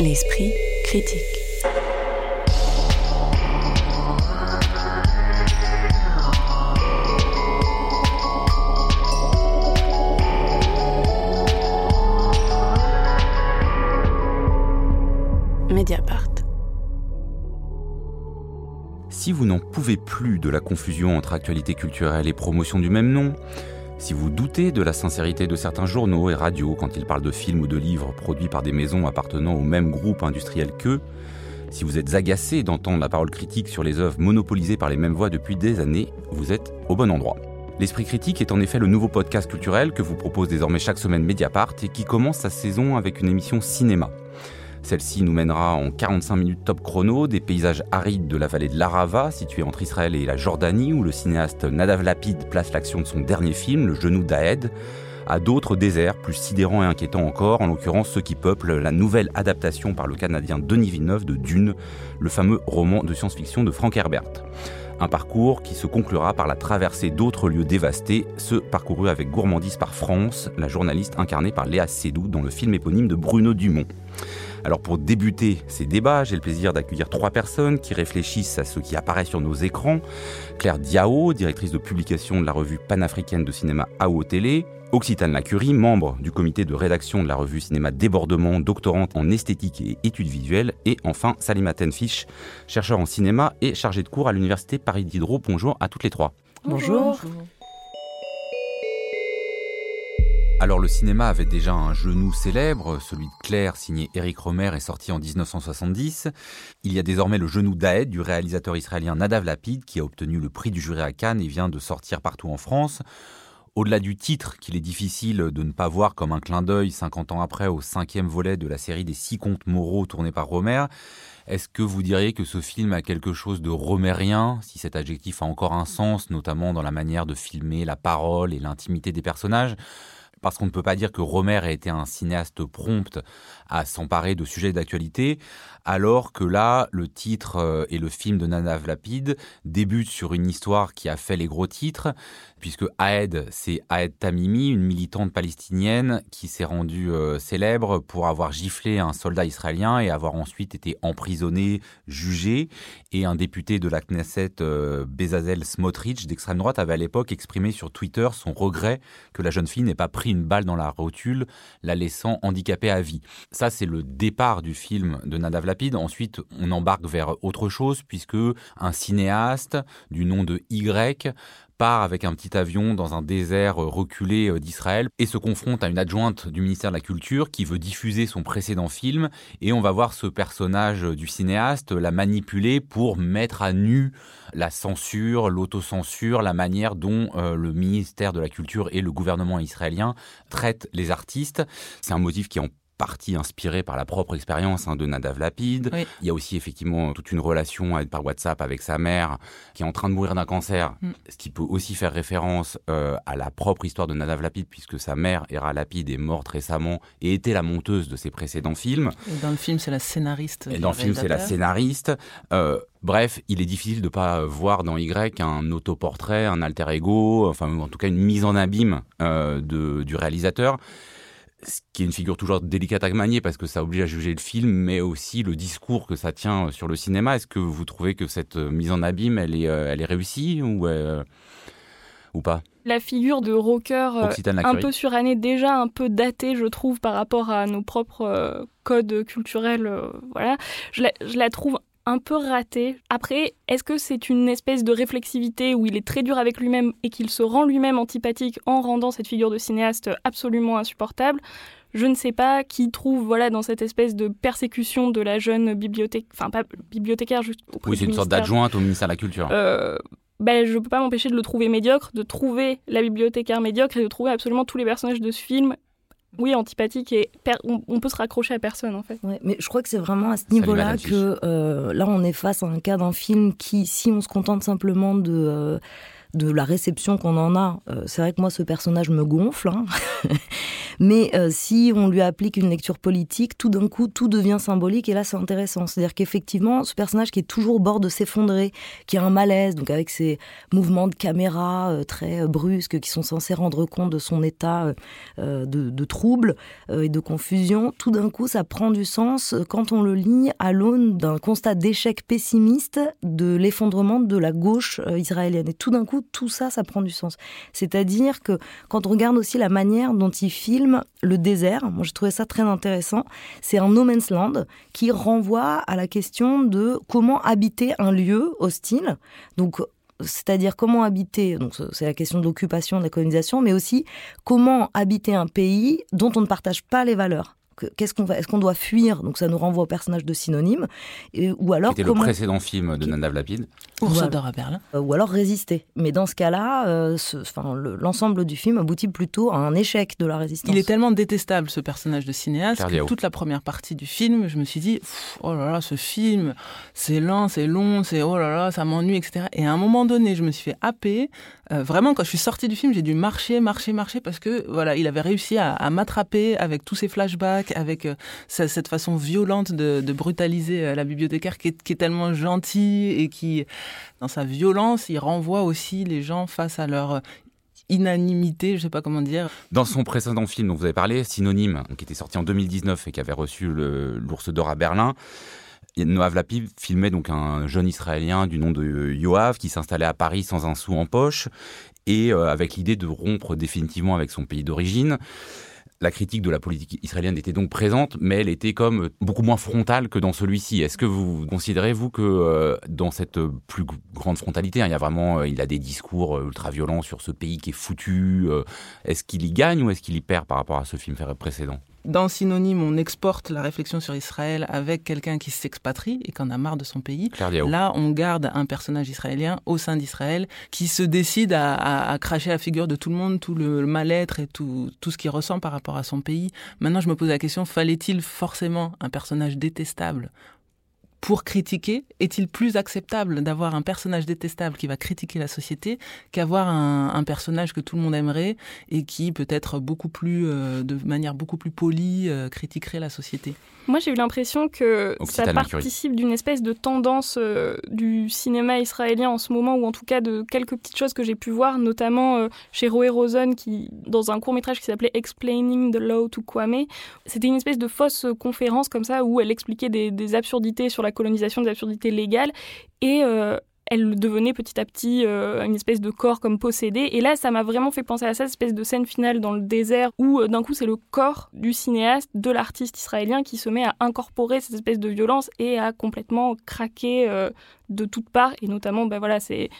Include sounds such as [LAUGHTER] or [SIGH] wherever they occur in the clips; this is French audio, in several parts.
L'esprit critique. Mediapart. Si vous n'en pouvez plus de la confusion entre actualité culturelle et promotion du même nom, si vous doutez de la sincérité de certains journaux et radios quand ils parlent de films ou de livres produits par des maisons appartenant au même groupe industriel qu'eux, si vous êtes agacé d'entendre la parole critique sur les œuvres monopolisées par les mêmes voix depuis des années, vous êtes au bon endroit. L'Esprit Critique est en effet le nouveau podcast culturel que vous propose désormais chaque semaine Mediapart et qui commence sa saison avec une émission cinéma. Celle-ci nous mènera en 45 minutes top chrono des paysages arides de la vallée de l'Arava, située entre Israël et la Jordanie, où le cinéaste Nadav Lapid place l'action de son dernier film, Le genou d'Aed, à d'autres déserts plus sidérants et inquiétants encore, en l'occurrence ceux qui peuplent la nouvelle adaptation par le Canadien Denis Villeneuve de Dune, le fameux roman de science-fiction de Frank Herbert. Un parcours qui se conclura par la traversée d'autres lieux dévastés, ceux parcourus avec gourmandise par France, la journaliste incarnée par Léa Seydoux dans le film éponyme de Bruno Dumont. Alors pour débuter ces débats, j'ai le plaisir d'accueillir trois personnes qui réfléchissent à ce qui apparaît sur nos écrans. Claire Diao, directrice de publication de la revue panafricaine de cinéma AO Télé. Occitane Lacurie, membre du comité de rédaction de la revue Cinéma Débordement, doctorante en esthétique et études visuelles. Et enfin, Salima Tenfish, chercheur en cinéma et chargée de cours à l'université Paris Diderot. Bonjour à toutes les trois. Bonjour. Alors le cinéma avait déjà un genou célèbre, celui de Claire signé Eric Romer est sorti en 1970. Il y a désormais le genou d'Aed du réalisateur israélien Nadav Lapid qui a obtenu le prix du jury à Cannes et vient de sortir partout en France. Au-delà du titre, qu'il est difficile de ne pas voir comme un clin d'œil 50 ans après au cinquième volet de la série des six contes moraux tournés par Romer, est-ce que vous diriez que ce film a quelque chose de romérien, si cet adjectif a encore un sens, notamment dans la manière de filmer la parole et l'intimité des personnages? Parce qu'on ne peut pas dire que Romer a été un cinéaste prompt à s'emparer de sujets d'actualité, alors que là, le titre euh, et le film de Nana Vlapid débutent sur une histoire qui a fait les gros titres, puisque Aed, c'est Aed Tamimi, une militante palestinienne qui s'est rendue euh, célèbre pour avoir giflé un soldat israélien et avoir ensuite été emprisonné, jugé, et un député de la Knesset, euh, Bezazel Smotrich, d'extrême droite, avait à l'époque exprimé sur Twitter son regret que la jeune fille n'ait pas pris une balle dans la rotule, la laissant handicapée à vie. Ça, c'est le départ du film de Nadav Lapid. Ensuite, on embarque vers autre chose, puisque un cinéaste du nom de Y part avec un petit avion dans un désert reculé euh, d'Israël et se confronte à une adjointe du ministère de la Culture qui veut diffuser son précédent film et on va voir ce personnage du cinéaste la manipuler pour mettre à nu la censure, l'autocensure, la manière dont euh, le ministère de la Culture et le gouvernement israélien traitent les artistes. C'est un motif qui en partie inspiré par la propre expérience hein, de Nadav Lapid. Il y a aussi effectivement toute une relation par WhatsApp avec sa mère qui est en train de mourir d'un cancer, mm. ce qui peut aussi faire référence euh, à la propre histoire de Nadav Lapid puisque sa mère, Hera Lapid, est morte récemment et était la monteuse de ses précédents films. Et dans le film, c'est la scénariste. Et dans le film, c'est la scénariste. Euh, bref, il est difficile de pas voir dans Y un autoportrait, un alter ego, enfin en tout cas une mise en abîme euh, de, du réalisateur ce qui est une figure toujours délicate à manier parce que ça oblige à juger le film, mais aussi le discours que ça tient sur le cinéma. Est-ce que vous trouvez que cette mise en abîme, elle est, euh, elle est réussie ou, euh, ou pas? La figure de rocker euh, un peu surannée, déjà un peu datée, je trouve, par rapport à nos propres codes culturels. voilà, je la, je la trouve un peu raté. Après, est-ce que c'est une espèce de réflexivité où il est très dur avec lui-même et qu'il se rend lui-même antipathique en rendant cette figure de cinéaste absolument insupportable? Je ne sais pas qui trouve voilà dans cette espèce de persécution de la jeune bibliothèque enfin pas bibliothécaire juste oui c'est une sorte d'adjointe au ministère de la culture. Euh, ben, je ne peux pas m'empêcher de le trouver médiocre, de trouver la bibliothécaire médiocre et de trouver absolument tous les personnages de ce film oui, antipathique et on, peut se raccrocher à personne en fait. mais je crois que c'est vraiment à ce niveau-là que euh, là on est face à un cas d'un film qui, si on se contente simplement de euh, de la réception qu'on en a, euh, c'est vrai que moi ce personnage me gonfle, hein. [LAUGHS] Mais euh, si on lui applique une lecture politique, tout d'un coup, tout devient symbolique et là, c'est intéressant. C'est-à-dire qu'effectivement, ce personnage qui est toujours au bord de s'effondrer, qui a un malaise, donc avec ses mouvements de caméra euh, très brusques qui sont censés rendre compte de son état de, de, trouble et de confusion, tout d'un coup, ça prend du sens quand on le lit à l'aune d'un constat d'échec pessimiste de l'effondrement de la gauche israélienne. Et tout d'un coup, tout ça, ça prend du sens. C'est-à-dire que quand on regarde aussi la manière dont il filme le désert, moi je trouvais ça très intéressant, c'est un no man's land qui renvoie à la question de comment habiter un lieu hostile. Donc c'est-à-dire comment habiter, donc c'est la question de l'occupation, de la colonisation, mais aussi comment habiter un pays dont on ne partage pas les valeurs qu'est-ce qu'on est-ce qu'on doit fuir Donc ça nous renvoie au personnage de synonyme, et, ou alors C'était le précédent film de Nadav Lapide. Ours d'or à Berlin. Euh, ou alors résister. Mais dans ce cas-là, euh, enfin, l'ensemble du film aboutit plutôt à un échec de la résistance. Il est tellement détestable ce personnage de cinéaste que toute la première partie du film, je me suis dit oh là là, ce film, c'est lent, c'est long, c'est oh là là, ça m'ennuie, etc. Et à un moment donné, je me suis fait happer. Euh, vraiment, quand je suis sortie du film, j'ai dû marcher, marcher, marcher parce que voilà, il avait réussi à, à m'attraper avec tous ses flashbacks avec euh, cette façon violente de, brutaliser euh, la bibliothécaire qui est, tellement gentille et qui, dans sa violence, il renvoie aussi les gens face à leur euh, inanimité, je sais pas comment dire. Dans son précédent film dont vous avez parlé, Synonyme, qui était sorti en 2019 et qui avait reçu l'ours d'or à Berlin, Noav Lapid filmait donc un jeune Israélien du nom de Yoav qui s'installait à Paris sans un sou en poche et avec l'idée de rompre définitivement avec son pays d'origine. La critique de la politique israélienne était donc présente, mais elle était comme beaucoup moins frontale que dans celui-ci. Est-ce que vous considérez, vous, que euh, dans cette plus grande frontalité, hein, il y a vraiment, euh, il a des discours euh, ultra-violents sur ce pays qui est foutu, est-ce qu'il y gagne ou est-ce qu'il y perd par rapport à ce film précédent? Dans Synonyme, on exporte la réflexion sur Israël avec quelqu'un qui s'expatrie et qui en a marre de son pays. Là, on garde un personnage israélien au sein d'Israël qui se décide à, cracher la figure de tout le monde, tout le mal-être et tout, tout ce qu'il ressent par rapport à son pays. Maintenant, je me pose la question, fallait-il forcément un personnage détestable pour critiquer, est-il plus acceptable d'avoir un personnage détestable qui va critiquer la société qu'avoir un, personnage que tout le monde aimerait et qui peut-être beaucoup plus, euh, de manière beaucoup plus polie, euh, critiquerait la société? Moi, j'ai eu l'impression que ça participe d'une espèce de tendance euh, du cinéma israélien en ce moment, ou en tout cas de quelques petites choses que j'ai pu voir, notamment chez Roé Rosen, qui, dans un court métrage qui s'appelait Explaining the Law to Kwame, c'était une espèce de fausse conférence comme ça où elle expliquait des, des absurdités sur la colonisation des absurdités légales et euh, elle devenait petit à petit euh, une espèce de corps comme possédé. Et là, ça m'a vraiment fait penser à cette espèce de scène finale dans le désert où euh, d'un coup c'est le corps du cinéaste, de l'artiste israélien qui se met à incorporer cette espèce de violence et à complètement craquer de toutes parts. Et notamment, ben voilà, c'est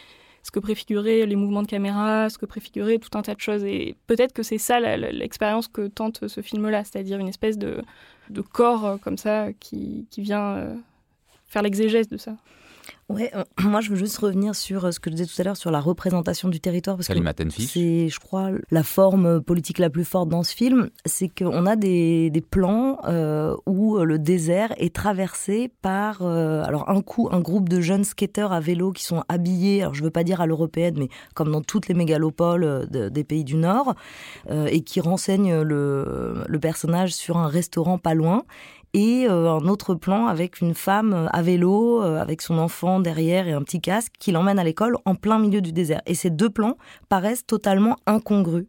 ce que préfiguraient les mouvements de caméra, ce que préfigurait tout un tas de choses. Et peut-être que c'est ça l'expérience que tente ce film-là, c'est-à-dire une espèce de, corps comme ça qui vient faire l'exégèse de ça. Ouais, euh, [CLEARS THROAT] moi je veux juste revenir sur euh, ce que je disais tout à l'heure sur la représentation du territoire parce que c'est, je crois, la forme politique la plus forte dans ce film, c'est qu'on a des, des plans euh, où le désert est traversé par, alors un coup, un groupe de jeunes skateurs à vélo qui sont habillés, alors je veux pas dire à l'européenne, mais comme dans toutes les mégalopoles des pays du Nord, et qui renseignent le, le personnage sur un restaurant pas loin et euh, un autre plan avec une femme euh, à vélo, euh, avec son enfant derrière et un petit casque, qui l'emmène à l'école en plein milieu du désert. Et ces deux plans paraissent totalement incongrus.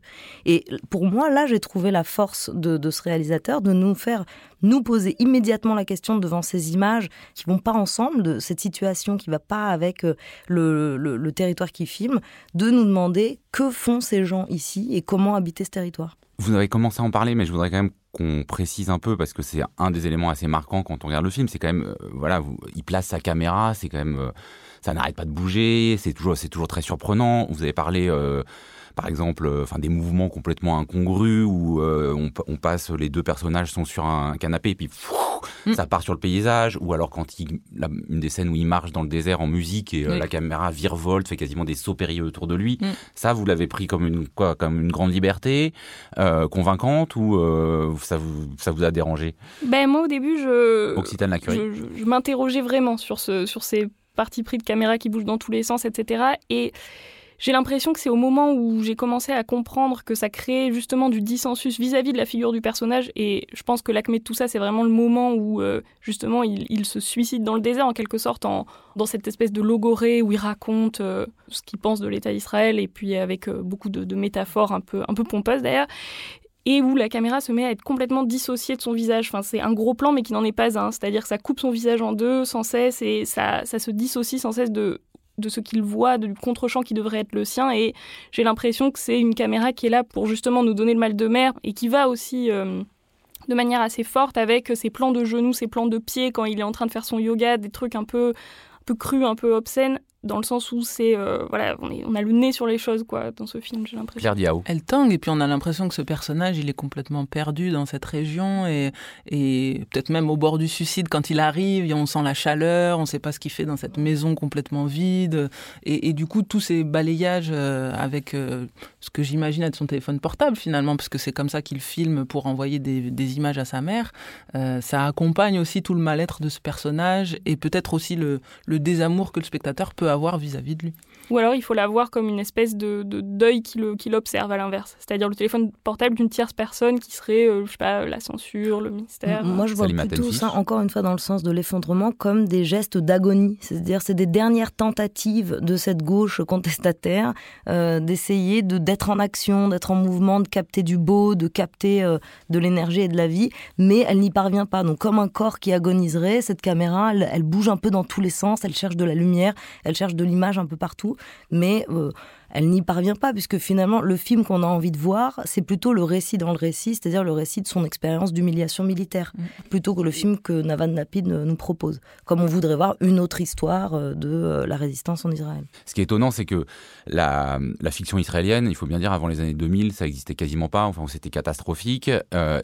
Et pour moi, là, j'ai trouvé la force de, ce réalisateur de nous faire nous poser immédiatement la question devant ces images qui vont pas ensemble, de cette situation qui va pas avec le, le, le territoire qui filme, de nous demander que font ces gens ici et comment habiter ce territoire. Vous avez commencé à en parler, mais je voudrais quand même qu'on précise un peu parce que c'est un des éléments assez marquants quand on regarde le film. C'est quand même, euh, voilà, il place sa caméra, c'est quand même, euh, ça n'arrête pas de bouger, c'est toujours, c'est toujours très surprenant. Vous avez parlé euh, par exemple, euh, enfin des mouvements complètement incongrus où euh, on, passe, les deux personnages sont sur un canapé et puis mm. ça part sur le paysage, ou alors quand il, une des scènes où il marche dans le désert en musique et euh, la caméra virevolte, fait quasiment des sauts périlleux autour de lui. Mm. Ça, vous l'avez pris comme une quoi, comme une grande liberté convaincante ou ça vous ça vous a dérangé? Ben moi au début je Occitane la je, je m'interrogeais vraiment sur ce sur ces parties pris de caméra qui bougent dans tous les sens, etc. Et j'ai l'impression que c'est au moment où j'ai commencé à comprendre que ça crée justement du dissensus vis-à-vis de la figure du personnage. Et je pense que l'acmé de tout ça, c'est vraiment le moment où euh, justement il, se suicide dans le désert en quelque sorte, dans cette espèce de logorée où il raconte euh, ce qu'il pense de l'État d'Israël et puis avec euh, beaucoup de, de, métaphores un peu, un peu pompeuses d'ailleurs et où la caméra se met à être complètement dissociée de son visage. Enfin, c'est un gros plan, mais qui n'en est pas un. C'est-à-dire que ça coupe son visage en deux sans cesse et ça, ça se dissocie sans cesse de, de ce qu'il voit, du contre-champ qui devrait être le sien. Et j'ai l'impression que c'est une caméra qui est là pour justement nous donner le mal de mer et qui va aussi euh, de manière assez forte avec ses plans de genoux, ses plans de pieds quand il est en train de faire son yoga, des trucs un peu, un peu crus, un peu obscènes dans le sens où c'est euh, voilà on, est, on, a le nez sur les choses quoi dans ce film j'ai l'impression. Claire Diao. Elle tangue et puis on a l'impression que ce personnage il est complètement perdu dans cette région et, et peut-être même au bord du suicide quand il arrive on sent la chaleur on sait pas ce qu'il fait dans cette maison complètement vide et, et du coup tous ces balayages euh, avec euh, ce que j'imagine être son téléphone portable finalement parce que c'est comme ça qu'il filme pour envoyer des, des, images à sa mère ça accompagne aussi tout le mal-être de ce personnage et peut-être aussi le, le désamour que le spectateur peut avoir vis-à-vis de lui. Ou alors il faut la voir comme une espèce de, deuil qui, le, qui l'observe à l'inverse. C'est-à-dire le téléphone portable d'une tierce personne qui serait, euh, je sais pas, la censure, le mystère. Moi je vois plutôt ça, encore une fois, dans le sens de l'effondrement, comme des gestes d'agonie. C'est-à-dire c'est des dernières tentatives de cette gauche contestataire euh, d'essayer de, d'être en action, d'être en mouvement, de capter du beau, de capter euh, de l'énergie et de la vie, mais elle n'y parvient pas. Donc comme un corps qui agoniserait, cette caméra, elle, elle bouge un peu dans tous les sens, elle cherche de la lumière, elle cherche de l'image un peu partout mais euh, elle n'y parvient pas, puisque finalement, le film qu'on a envie de voir, c'est plutôt le récit dans le récit, c'est-à-dire le récit de son expérience d'humiliation militaire, mm. plutôt que le film que Navan Napid nous propose, comme on voudrait voir une autre histoire euh, de euh, la résistance en Israël. Ce qui est étonnant, c'est que la, fiction israélienne, il faut bien dire, avant les années 2000, ça existait quasiment pas, enfin, c'était catastrophique,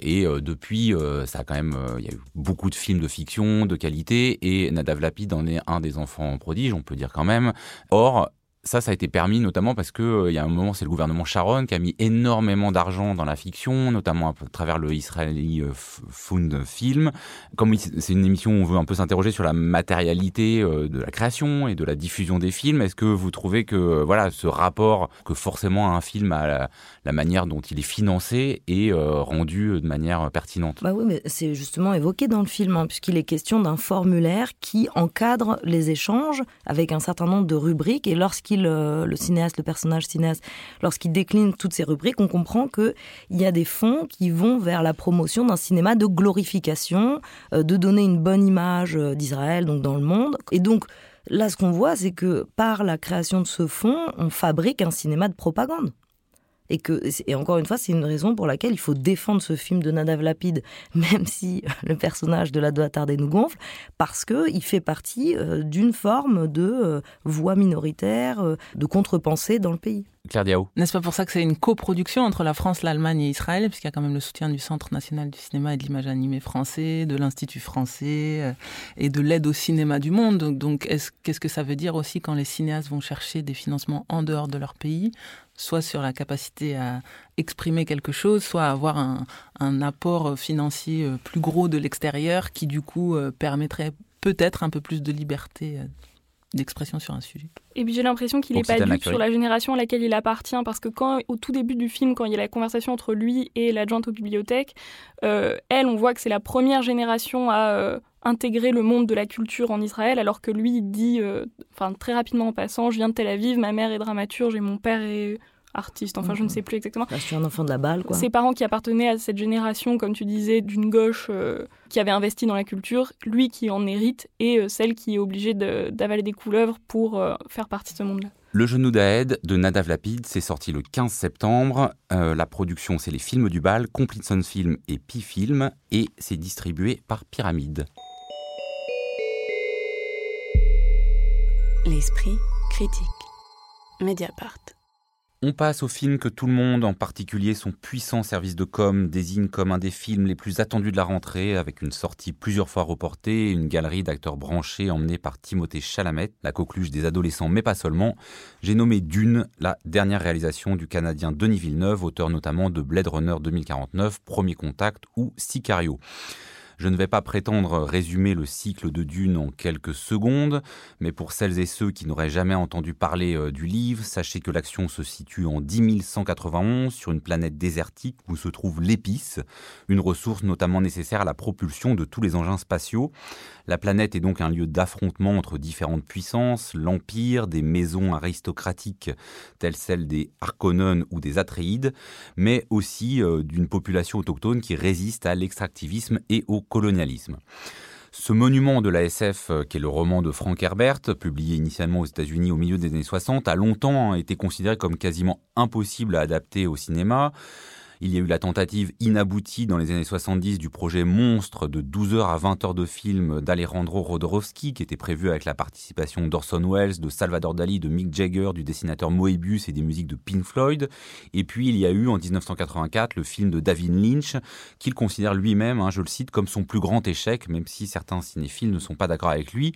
et depuis, ça a quand même, il y a eu beaucoup de films de fiction, de qualité, et Nadav Lapid en est un des enfants prodiges, on peut dire quand même. Or, ça, ça a été permis notamment parce que euh, y a un moment, c'est le gouvernement Sharon qui a mis énormément d'argent dans la fiction, notamment à travers le Israeli euh, Fund Film. Comme c'est une émission où on veut un peu s'interroger sur la matérialité euh, de la création et de la diffusion des films, est-ce que vous trouvez que voilà ce rapport que forcément un film la, la manière dont il est financé est rendu de manière pertinente? Bah oui, mais c'est justement évoqué dans le film, hein, puisqu'il est question d'un formulaire qui encadre les échanges avec un certain nombre de rubriques et lorsqu'il le cinéaste, le personnage cinéaste, lorsqu'il décline toutes ces rubriques, on comprend qu'il y a des fonds qui vont vers la promotion d'un cinéma de glorification, euh, de donner une bonne image euh, d'Israël, donc dans le monde. Et donc, là, ce qu'on voit, c'est que par la création de ce fonds, on fabrique un cinéma de propagande. Et, que, et encore une fois, c'est une raison pour laquelle il faut défendre ce film de Nadav Lapide, [LAUGHS] même si le personnage de la doit tarder nous gonfle, parce qu'il fait partie euh, d'une forme de euh, voix minoritaire, euh, de contre-pensée dans le pays. Claire Diao. N'est-ce pas pour ça que c'est une coproduction entre la France, l'Allemagne et Israël, puisqu'il y a quand même le soutien du Centre national du cinéma et de l'image animée français, de l'Institut français et de l'aide au cinéma du monde. Donc, qu'est-ce que ça veut dire aussi quand les cinéastes vont chercher des financements en dehors de leur pays soit sur la capacité à exprimer quelque chose, soit à avoir un, apport financier euh, plus gros de l'extérieur qui du coup euh, permettrait peut-être un peu plus de liberté euh, d'expression sur un sujet. Et puis j'ai l'impression qu'il n'est pas du sur la génération à laquelle il appartient, parce que quand, au tout début du film, quand il y a la conversation entre lui et l'adjointe aux bibliothèques, elle, on voit que c'est la première génération à intégrer le monde de la culture en Israël, alors que lui, il dit, euh, enfin très rapidement en passant, je viens de Tel Aviv, ma mère est dramaturge et mon père est artiste, enfin je ne mhm. sais plus exactement. je suis un enfant de la balle, quoi. Ses parents qui appartenaient à cette génération, comme tu disais, d'une gauche euh, qui avait investi dans la culture, lui qui en hérite et euh, celle qui est obligée d'avaler des couleuvres pour faire partie de ce monde-là. Le genou d'Aed de Nadav Lapid, c'est sorti le 15 septembre. la production, c'est les films du bal, Completion Film et Pi Film, et c'est distribué par Pyramide. L'esprit critique. Mediapart. On passe au film que tout le monde, en particulier son puissant service de com, désigne comme un des films les plus attendus de la rentrée, avec une sortie plusieurs fois reportée et une galerie d'acteurs branchés emmenés par Timothée Chalamet, la coqueluche des adolescents, mais pas seulement. J'ai nommé Dune, la dernière réalisation du Canadien Denis Villeneuve, auteur notamment de Blade Runner 2049, Premier Contact ou Sicario. Je ne vais pas prétendre résumer le cycle de Dune en quelques secondes, mais pour celles et ceux qui n'auraient jamais entendu parler euh, du livre, sachez que l'action se situe en 10191 sur une planète désertique où se trouve l'épice, une ressource notamment nécessaire à la propulsion de tous les engins spatiaux. La planète est donc un lieu d'affrontement entre différentes puissances, l'Empire, des maisons aristocratiques telles celles des Harkonnen ou des Atreides, mais aussi euh, d'une population autochtone qui résiste à l'extractivisme et au colonialisme. Ce monument de la SF, euh, qui est le roman de Frank Herbert, publié initialement aux États-Unis au milieu des années 60, a longtemps été considéré comme quasiment impossible à adapter au cinéma. Il y a eu la tentative inaboutie dans les années 70 du projet monstre de 12 heures à 20 heures de film d'Alejandro Rodorowski, qui était prévu avec la participation d'Orson Welles, de Salvador Dali, de Mick Jagger, du dessinateur Moebius et des musiques de Pink Floyd. Et puis il y a eu en 1984 le film de David Lynch, qu'il considère lui-même, hein, je le cite, comme son plus grand échec, même si certains cinéphiles ne sont pas d'accord avec lui.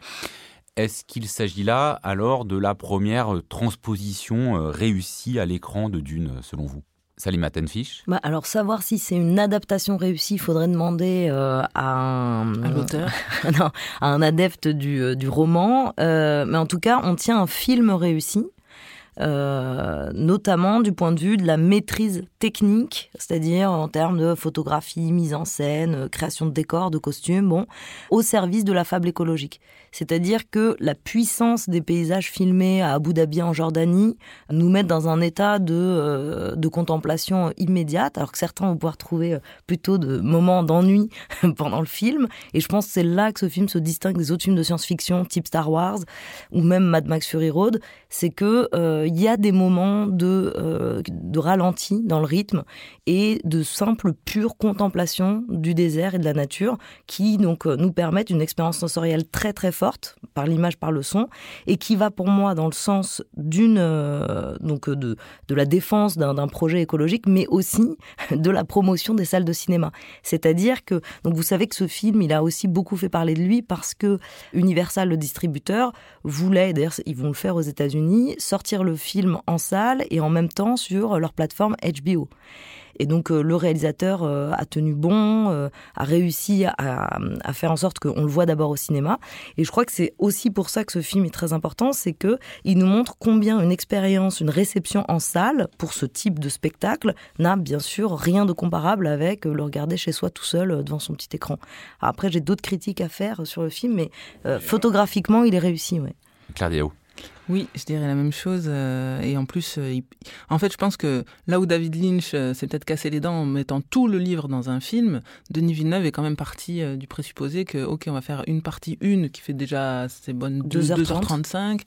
Est-ce qu'il s'agit là alors de la première transposition euh, réussie à l'écran de Dune, selon vous? Salima Tenfish bah Alors, savoir si c'est une adaptation réussie, il faudrait demander euh, à un... l'auteur [LAUGHS] à un adepte du, euh, du roman. Euh, mais en tout cas, on tient un film réussi. Notamment du point de vue de la maîtrise technique, c'est-à-dire en termes de photographie, mise en scène, création de décors, de costumes, bon, au service de la fable écologique. C'est-à-dire que la puissance des paysages filmés à Abu Dhabi en Jordanie nous met dans un état de, euh, de contemplation immédiate, alors que certains vont pouvoir trouver euh, plutôt de moments d'ennui [LAUGHS] pendant le film. Et je pense que c'est là que ce film se distingue des autres films de science-fiction type Star Wars ou même Mad Max Fury Road, c'est que euh, il y a des moments de, de ralenti dans le rythme et de simple pure contemplation du désert et de la nature qui donc nous permettent une expérience sensorielle très très forte par l'image, par le son, et qui va pour moi dans le sens d'une euh, donc de, de la défense d'un projet écologique, mais aussi [LAUGHS] de la promotion des salles de cinéma. C'est-à-dire que donc vous savez que ce film, il a aussi beaucoup fait parler de lui parce que Universal, le distributeur, voulait, d'ailleurs ils vont le faire aux États-Unis, sortir le film en salle et en même temps sur leur plateforme HBO. Et donc euh, le réalisateur euh, a tenu bon, euh, a réussi à, faire en sorte qu'on le voit d'abord au cinéma. Et je crois que c'est aussi pour ça que ce film est très important, c'est que il nous montre combien une expérience, une réception en salle pour ce type de spectacle n'a bien sûr rien de comparable avec le regarder chez soi tout seul devant son petit écran. après, j'ai d'autres critiques à faire sur le film, mais photographiquement, il est réussi. Ouais. Claire oui, je dirais la même chose. Euh, et en plus, euh, en fait, je pense que là où David Lynch euh, s'est peut-être cassé les dents en mettant tout le livre dans un film, Denis Villeneuve est quand même parti du présupposé que, ok, on va faire une partie une qui fait déjà ses bonnes 2h35.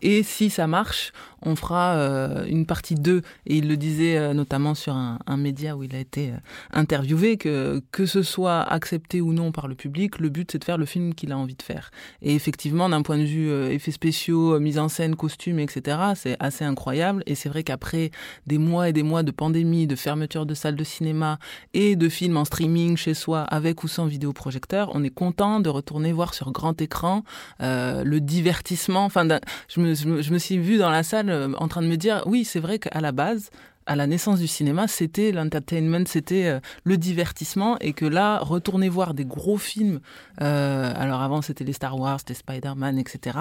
et si ça marche, on fera une partie 2. Et il le disait notamment sur un, un, média où il a été interviewé, que que ce soit accepté ou non par le public, le but c'est de faire le film qu'il a envie de faire. Et effectivement, d'un point de vue effets spéciaux, mise en scène, costumes, etc. C'est assez incroyable. Et c'est vrai qu'après des mois et des mois de pandémie, de fermeture de salles de cinéma et de films en streaming chez soi, avec ou sans vidéoprojecteur, on est content de retourner voir sur grand écran euh, le divertissement. Enfin, je me, je me suis vu dans la salle euh, en train de me dire, oui, c'est vrai qu'à la base, à la naissance du cinéma, c'était l'entertainment, c'était euh, le divertissement, et que là, retourner voir des gros films, euh, alors avant c'était les Star Wars, c'était Spider-Man, etc.,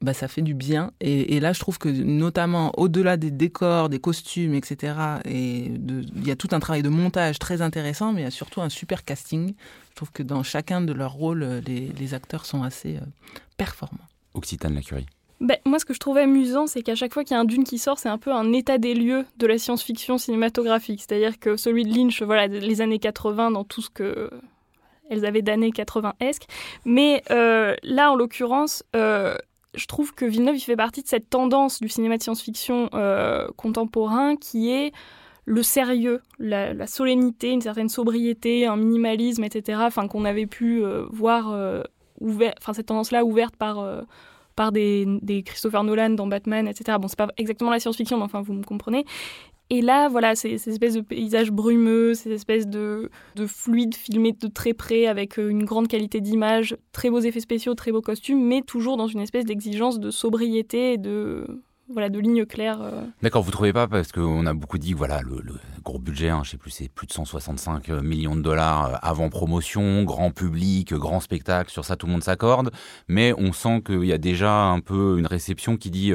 bah, ça fait du bien. Et, là, je trouve que notamment au-delà des décors, des costumes, etc., et il y a tout un travail de montage très intéressant, mais il y a surtout un super casting. Je trouve que dans chacun de leurs rôles, les, les acteurs sont assez euh, performants. Occitane Lacurie. Ben, moi, ce que je trouve amusant, c'est qu'à chaque fois qu'il y a un Dune qui sort, c'est un peu un état des lieux de la science-fiction cinématographique. C'est-à-dire que celui de Lynch, voilà, les années 80, dans tout ce que elles avaient d'années 80-esque. Mais euh, là, en l'occurrence, euh, je trouve que Villeneuve, il fait partie de cette tendance du cinéma de science-fiction euh, contemporain qui est le sérieux, la, solennité, une certaine sobriété, un minimalisme, etc. Enfin, qu'on avait pu voir enfin cette tendance-là ouverte par par des, Christopher Nolan dans Batman, etc. Bon, c'est pas exactement la science-fiction, mais enfin, vous me comprenez. Et là, voilà, ces, ces espèces de paysages brumeux, ces espèces de, de fluides filmés de très près avec euh, une grande qualité d'image, très beaux effets spéciaux, très beaux costumes, mais toujours dans une espèce d'exigence de sobriété et de, voilà, de lignes claires. D'accord, vous trouvez pas parce qu'on a beaucoup dit voilà le, gros budget, hein, je sais plus, c'est plus de 165 millions de dollars avant promotion, grand public, grand spectacle, sur ça tout le monde s'accorde, mais on sent qu'il y a déjà un peu une réception qui dit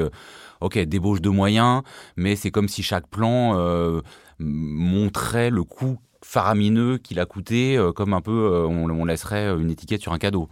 ok débauche de moyens, mais c'est comme si chaque plan montrait le coût faramineux qu'il a coûté, euh, comme un peu euh, on, laisserait une étiquette sur un cadeau.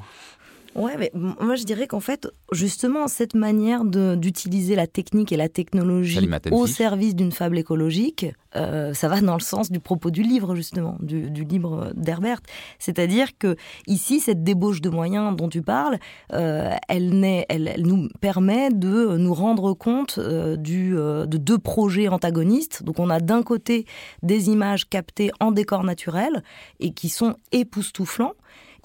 Ouais, mais moi je dirais qu'en fait, justement, cette manière d'utiliser la technique et la technologie au service d'une fable écologique, euh, ça va dans le sens du propos du livre, justement, du, livre d'Herbert. C'est-à-dire que ici, cette débauche de moyens dont tu parles, euh, elle, elle, elle, nous permet de nous rendre compte euh, du, de deux projets antagonistes. Donc on a d'un côté des images captées en décor naturel et qui sont époustouflants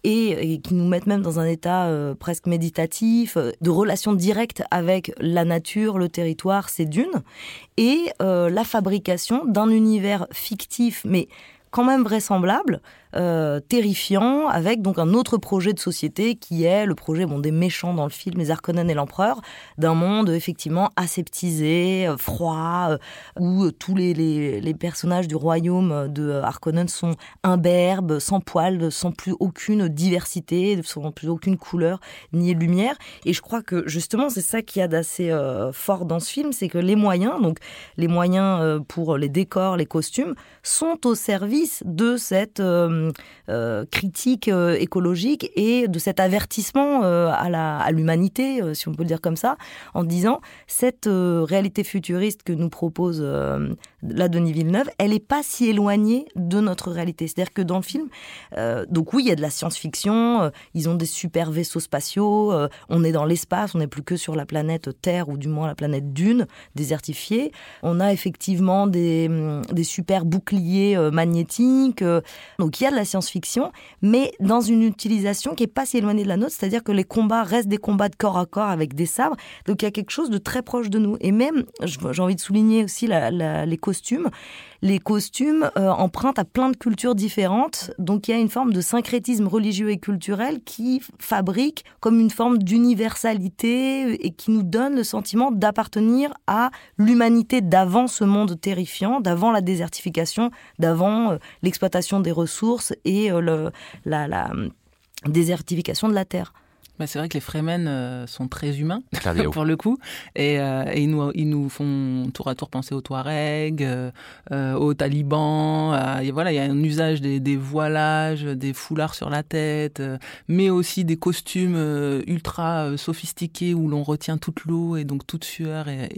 et, qui nous mettent même dans un état euh, presque méditatif, euh, de relation directe avec la nature, le territoire, ces dunes, et euh, la fabrication d'un univers fictif, mais quand même vraisemblable, euh, terrifiant, avec donc un autre projet de société qui est le projet bon, des méchants dans le film, les Harkonnen et l'Empereur, d'un monde effectivement aseptisé, euh, froid, euh, où tous les, les, personnages du royaume de Harkonnen sont imberbes, sans poils, sans plus aucune diversité, sans plus aucune couleur ni lumière. Et je crois que justement c'est ça qui y a d'assez fort dans ce film, c'est que les moyens, donc les moyens pour les décors, les costumes, sont au service de cette euh, critique euh, écologique et de cet avertissement à l'humanité, si on peut le dire comme ça, en disant cette réalité futuriste que nous propose la Denis Villeneuve, elle n'est pas si éloignée de notre réalité. C'est-à-dire que dans le film, donc oui, il y a de la science-fiction, ils ont des super vaisseaux spatiaux, on est dans l'espace, on n'est plus que sur la planète Terre ou du moins la planète Dune, désertifiée. On a effectivement des, hum, des super boucliers magnétiques. donc il y a de la science-fiction, mais dans une utilisation qui est pas si éloignée de la nôtre, c'est-à-dire que les combats restent des combats de corps à corps avec des sabres, donc il y a quelque chose de très proche de nous. Et même, j'ai envie de souligner aussi les les costumes euh, empruntent à plein de cultures différentes. Donc il y a une forme de syncrétisme religieux et culturel qui fabrique comme une forme d'universalité et qui nous donne le sentiment d'appartenir à l'humanité d'avant ce monde terrifiant, d'avant la désertification, d'avant euh, l'exploitation des ressources et euh, la désertification de la Terre. Bah, c'est vrai que les Fremen euh, sont très humains, [LAUGHS] pour le coup. Et, euh, et, ils, nous, ils nous font tour à tour penser aux Touaregs, euh, aux talibans. et voilà, il y a un usage des, des, voilages, des foulards sur la tête, mais aussi des costumes ultra sophistiqués où l'on retient toute l'eau et donc toute sueur est,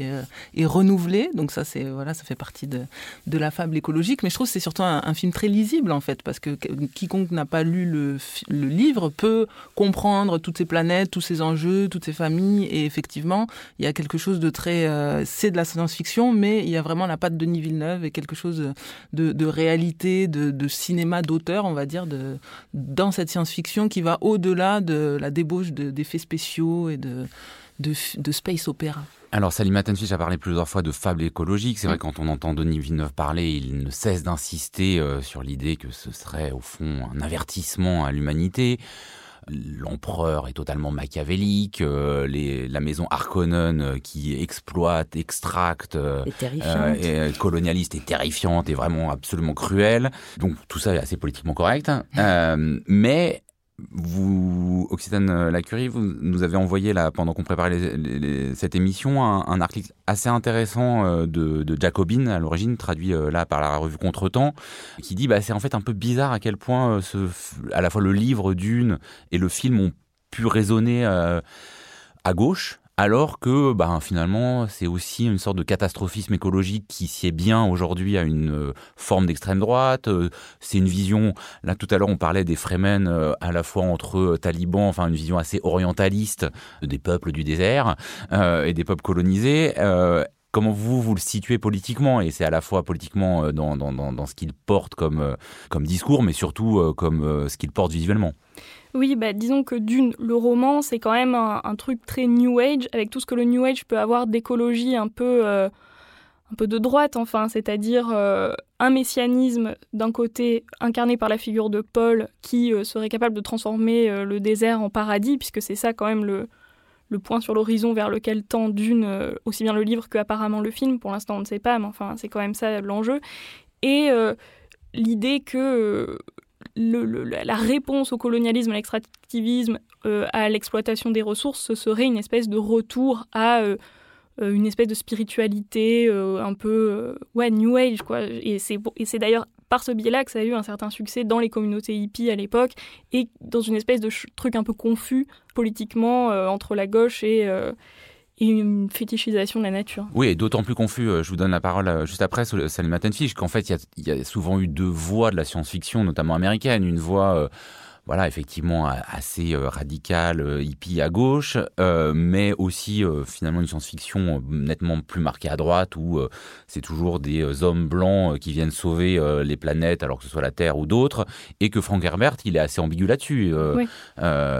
est, renouvelée. Donc ça, c'est voilà, ça fait partie de, de la fable écologique. Mais je trouve que c'est surtout un, un, film très lisible, en fait, parce que quiconque n'a pas lu le, le livre peut comprendre toutes ces planète, tous ces enjeux, toutes ces familles. Et effectivement, il y a quelque chose de très... Euh, c'est de la science-fiction, mais il y a vraiment la patte de Denis Villeneuve et quelque chose de, réalité, de, cinéma, d'auteur, on va dire, de, dans cette science-fiction qui va au-delà de la débauche d'effets spéciaux et de, de, space opéra. Alors, Salim Tenfish a parlé plusieurs fois de fable écologique. C'est vrai, quand on entend Denis Villeneuve parler, il ne cesse d'insister euh, sur l'idée que ce serait, au fond, un avertissement à l'humanité l'empereur est totalement machiavélique, euh, la maison Harkonnen euh, qui exploite, extracte, euh, et colonialiste est terrifiante et vraiment absolument cruelle. Donc tout ça est assez politiquement correct. Hein. mais vous, Occitane euh, Lacurie, vous nous avez envoyé là, pendant qu'on préparait cette émission un, article assez intéressant euh, de, de Jacobin à l'origine, traduit euh, là par la revue Contretemps, qui dit bah c'est en fait un peu bizarre à quel point ce, à la fois le livre d'une et le film ont pu résonner à gauche alors que bah, finalement c'est aussi une sorte de catastrophisme écologique qui sied bien aujourd'hui à une euh, forme d'extrême droite. Euh, c'est une vision, là tout à l'heure on parlait des Fremen euh, à la fois entre talibans, enfin une vision assez orientaliste des peuples du désert et des peuples colonisés. Comment vous, vous le situez politiquement? Et c'est à la fois politiquement dans, ce qu'il porte comme, comme discours, mais surtout comme ce qu'il porte visuellement. Oui, bah, disons que d'une, le roman, c'est quand même un, truc très New Age, avec tout ce que le New Age peut avoir d'écologie un peu, euh, un peu de droite, enfin, c'est-à-dire euh, un messianisme d'un côté incarné par la figure de Paul, qui euh, serait capable de transformer le désert en paradis, puisque c'est ça quand même le, point sur l'horizon vers lequel tend d'une, aussi bien le livre que apparemment le film. Pour l'instant, on ne sait pas, mais enfin, c'est quand même ça l'enjeu. Et l'idée que la réponse au colonialisme, à l'extractivisme, à l'exploitation des ressources, ce serait une espèce de retour à une espèce de spiritualité un peu ouais new age quoi. Et c'est d'ailleurs par ce biais-là que ça a eu un certain succès dans les communautés hippies à l'époque et dans une espèce de truc un peu confus politiquement euh, entre la gauche et, euh, une fétichisation de la nature. Oui, et d'autant plus confus, euh, je vous donne la parole juste après, Salima Tenfish, qu'en fait, il y, y, a souvent eu deux voix de la science-fiction, notamment américaine. Une voix voilà, effectivement assez euh, radical, euh, hippie à gauche, euh, mais aussi finalement une science-fiction nettement plus marquée à droite, où c'est toujours des hommes blancs qui viennent sauver les planètes, alors que ce soit la Terre ou d'autres, et que Frank Herbert, il est assez ambigu là-dessus.